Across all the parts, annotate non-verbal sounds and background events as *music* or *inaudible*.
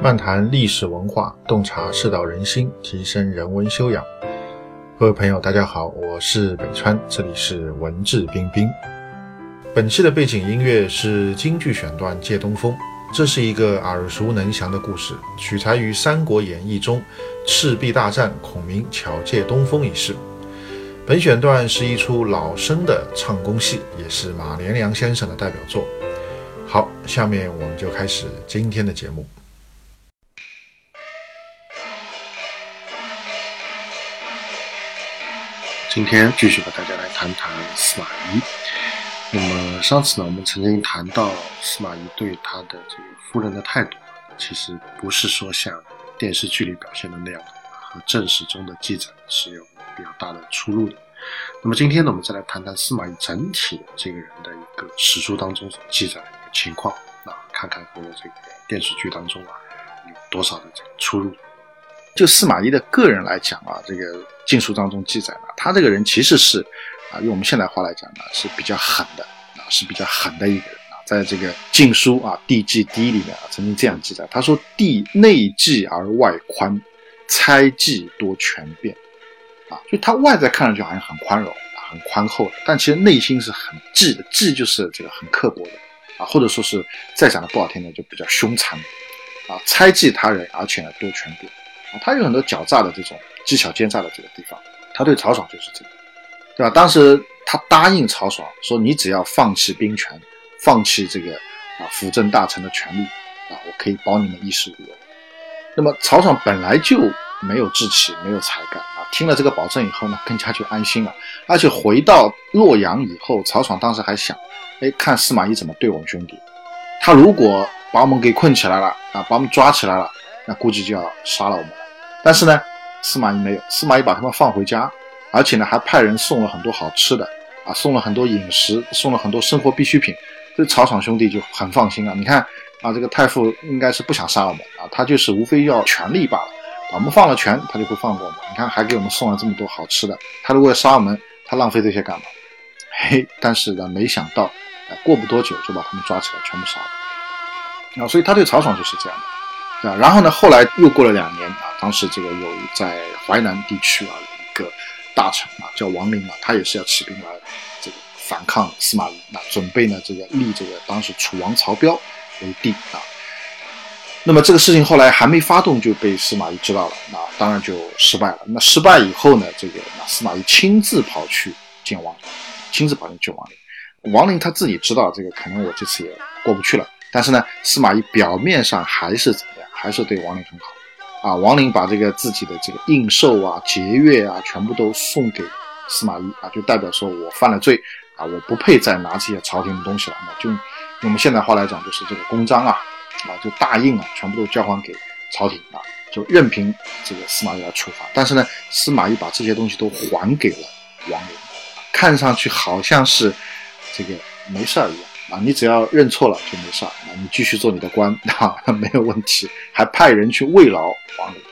漫谈历史文化，洞察世道人心，提升人文修养。各位朋友，大家好，我是北川，这里是文质彬彬。本期的背景音乐是京剧选段《借东风》，这是一个耳熟能详的故事，取材于《三国演义》中赤壁大战孔明巧借东风一事。本选段是一出老生的唱功戏，也是马连良先生的代表作。好，下面我们就开始今天的节目。今天继续和大家来谈谈司马懿。那么上次呢，我们曾经谈到司马懿对他的这个夫人的态度，其实不是说像电视剧里表现的那样，和正史中的记载是有比较大的出入的。那么今天呢，我们再来谈谈司马懿整体这个人的一个史书当中所记载的一个情况啊，看看和这个电视剧当中啊有多少的这个出入。就司马懿的个人来讲啊，这个禁书当中记载呢，他这个人其实是啊，用我们现代话来讲呢，是比较狠的啊，是比较狠的一个人啊。在这个禁书啊《帝纪第一》里面啊，曾经这样记载，他说：“帝内忌而外宽，猜忌多权变。”啊，就他外在看上去好像很宽容啊，很宽厚的，但其实内心是很忌的，忌就是这个很刻薄的啊，或者说是再讲的不好听的，就比较凶残啊，猜忌他人，而且呢多权变。啊，他有很多狡诈的这种技巧奸诈的这个地方，他对曹爽就是这个，对吧？当时他答应曹爽说：“你只要放弃兵权，放弃这个啊辅政大臣的权利，啊，我可以保你们衣食无忧。”那么曹爽本来就没有志气，没有才干啊，听了这个保证以后呢，更加就安心了。而且回到洛阳以后，曹爽当时还想：“哎，看司马懿怎么对我们兄弟，他如果把我们给困起来了啊，把我们抓起来了。”那估计就要杀了我们了，但是呢，司马懿没有，司马懿把他们放回家，而且呢，还派人送了很多好吃的啊，送了很多饮食，送了很多生活必需品，这曹爽兄弟就很放心了。你看啊，这个太傅应该是不想杀我们啊，他就是无非要权力罢了，把我们放了权，他就会放过我们。你看还给我们送了这么多好吃的，他如果要杀我们，他浪费这些干嘛？嘿，但是呢，没想到，过不多久就把他们抓起来，全部杀了。啊，所以他对曹爽就是这样的。啊，然后呢？后来又过了两年啊，当时这个有在淮南地区啊一个大臣啊叫王陵啊，他也是要起兵来这个反抗司马懿，那准备呢这个立这个当时楚王曹彪为帝啊。那么这个事情后来还没发动就被司马懿知道了，那当然就失败了。那失败以后呢，这个那司马懿亲自跑去见王陵，亲自跑去见王陵。王陵他自己知道这个可能我这次也过不去了，但是呢，司马懿表面上还是？还是对王陵很好，啊，王陵把这个自己的这个印绶啊、节钺啊，全部都送给司马懿啊，就代表说我犯了罪啊，我不配再拿这些朝廷的东西了，那就用我们现代话来讲，就是这个公章啊，啊，就大印啊，全部都交还给朝廷啊，就任凭这个司马懿来处罚。但是呢，司马懿把这些东西都还给了王陵，看上去好像是这个没事儿一样。啊，你只要认错了就没事儿，你继续做你的官 *laughs* 啊，没有问题，还派人去慰劳王陵，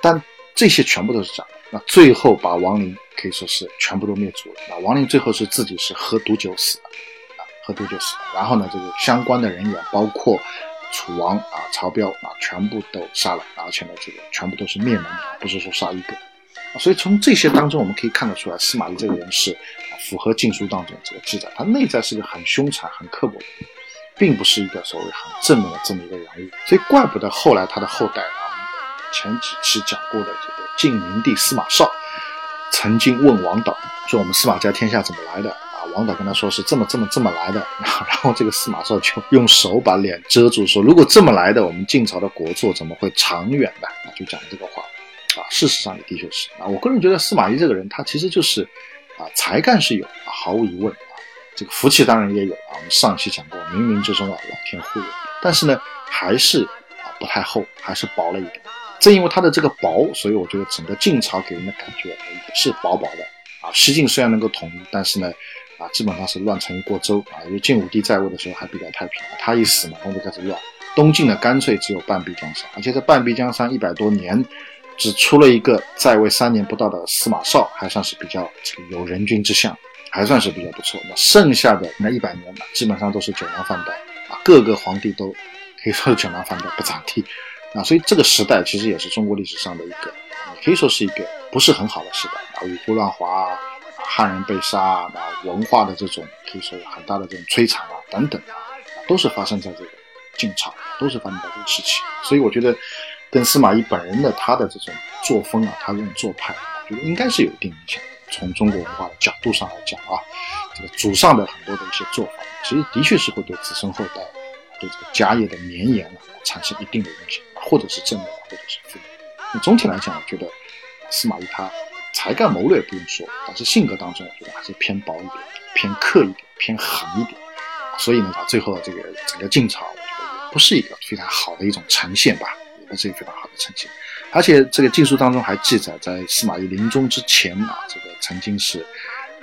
但这些全部都是假。那最后把王陵可以说是全部都灭族了。那王陵最后是自己是喝毒酒死的，啊，喝毒酒死的。然后呢，这个相关的人员，包括楚王啊、曹彪啊，全部都杀了，而且呢，这个全部都是灭门，不是说杀一个。所以从这些当中，我们可以看得出来，司马懿这个人是符合禁书当中这个记载，他内在是个很凶残、很刻薄的，并不是一个所谓很正面的这么一个人物。所以怪不得后来他的后代啊，前几期讲过的这个晋明帝司马绍，曾经问王导说：“我们司马家天下怎么来的？”啊，王导跟他说是这么这么这么来的。*laughs* 然后这个司马绍就用手把脸遮住，说：“如果这么来的，我们晋朝的国祚怎么会长远呢？”啊，就讲这个话。啊，事实上也的确是啊。我个人觉得司马懿这个人，他其实就是啊，才干是有，毫无疑问。这个福气当然也有啊。我们上期讲过，冥冥之中啊，老天护佑。但是呢，还是啊不太厚，还是薄了一点。正因为他的这个薄，所以我觉得整个晋朝给人的感觉也是薄薄的啊。西晋虽然能够统一，但是呢，啊基本上是乱成一锅粥啊。因为晋武帝在位的时候还比较太平，他一死嘛，东边开始乱。东晋呢，干脆只有半壁江山，而且这半壁江山一百多年。只出了一个在位三年不到的司马绍，还算是比较这个有人君之相，还算是比较不错。那剩下的那一百年呢，基本上都是酒囊饭袋啊，各个皇帝都可以说是酒囊饭袋，不咋地啊，所以这个时代其实也是中国历史上的一个，可以说是一个不是很好的时代啊，五胡乱华啊，汉人被杀啊，文化的这种可以说有很大的这种摧残啊等等啊，都是发生在这个晋朝，都是发生在这个时期。所以我觉得跟司马懿本人的他的这种作风啊，他这种做派，我觉得应该是有一定影响。从中国文化的角度上来讲啊，这个祖上的很多的一些做法，其实的确是会对子孙后代对这个家业的绵延啊产生一定的影响。或者是正面，或者是负面。总体来讲，我觉得司马懿他才干谋略不用说，但是性格当中，我觉得还是偏薄一点，偏刻一点，偏狠一点。所以呢，他最后这个整个晋朝，我觉得也不是一个非常好的一种呈现吧，也不是一个非常好的呈现。而且这个晋书当中还记载，在司马懿临终之前啊，这个曾经是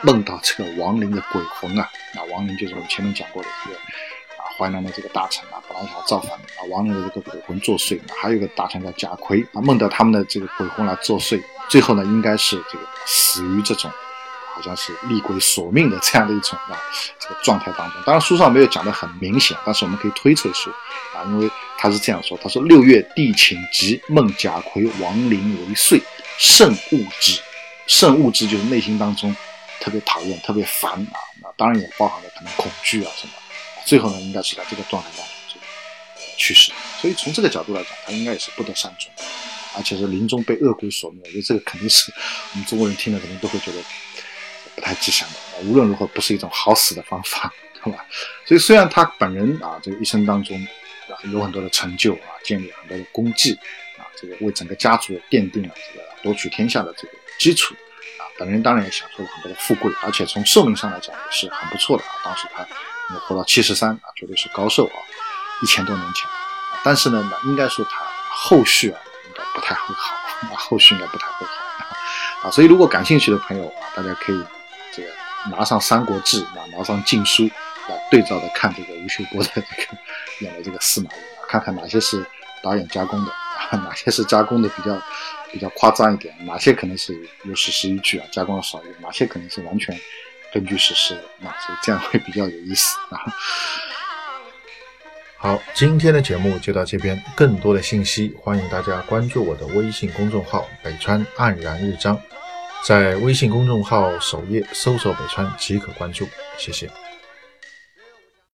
梦到这个亡灵的鬼魂啊，那亡灵就是我们前面讲过的这个啊。淮南的这个大臣啊，本来想造反的啊，亡灵的这个鬼魂作祟。还有一个大臣叫贾逵啊，梦到他们的这个鬼魂来作祟，最后呢，应该是这个死于这种好像是厉鬼索命的这样的一种啊这个状态当中。当然书上没有讲的很明显，但是我们可以推测出啊，因为他是这样说，他说六月地寝疾，梦贾逵亡灵为祟，甚恶之。甚恶之就是内心当中特别讨厌、特别烦啊。那当然也包含了可能恐惧啊什么。最后呢，应该是在这个状态当中去世，所以从这个角度来讲，他应该也是不得善终，而且是临终被恶鬼所灭。我觉得这个肯定是我们中国人听了肯定都会觉得不太吉祥的。无论如何，不是一种好死的方法，对吧？所以虽然他本人啊，这个一生当中有很多的成就啊，建立很多的功绩啊，这个为整个家族奠定了这个夺取天下的这个基础啊，本人当然也享受了很多的富贵，而且从寿命上来讲也是很不错的啊。当时他。活到七十三啊，绝对是高寿啊！一千多年前，但是呢，应该说他后续啊，应该不太会好，那后续应该不太会好啊。所以，如果感兴趣的朋友啊，大家可以这个拿上《三国志》啊，拿上《晋书》来对照的看这个吴秀波的这个这个司马懿，看看哪些是导演加工的，*laughs* 哪些是加工的比较比较夸张一点，哪些可能是有史实依据啊，加工的少一点，哪些可能是完全。根据史实，那所以这样会比较有意思啊。*laughs* 好，今天的节目就到这边，更多的信息欢迎大家关注我的微信公众号“北川黯然日章”，在微信公众号首页搜索“北川”即可关注，谢谢。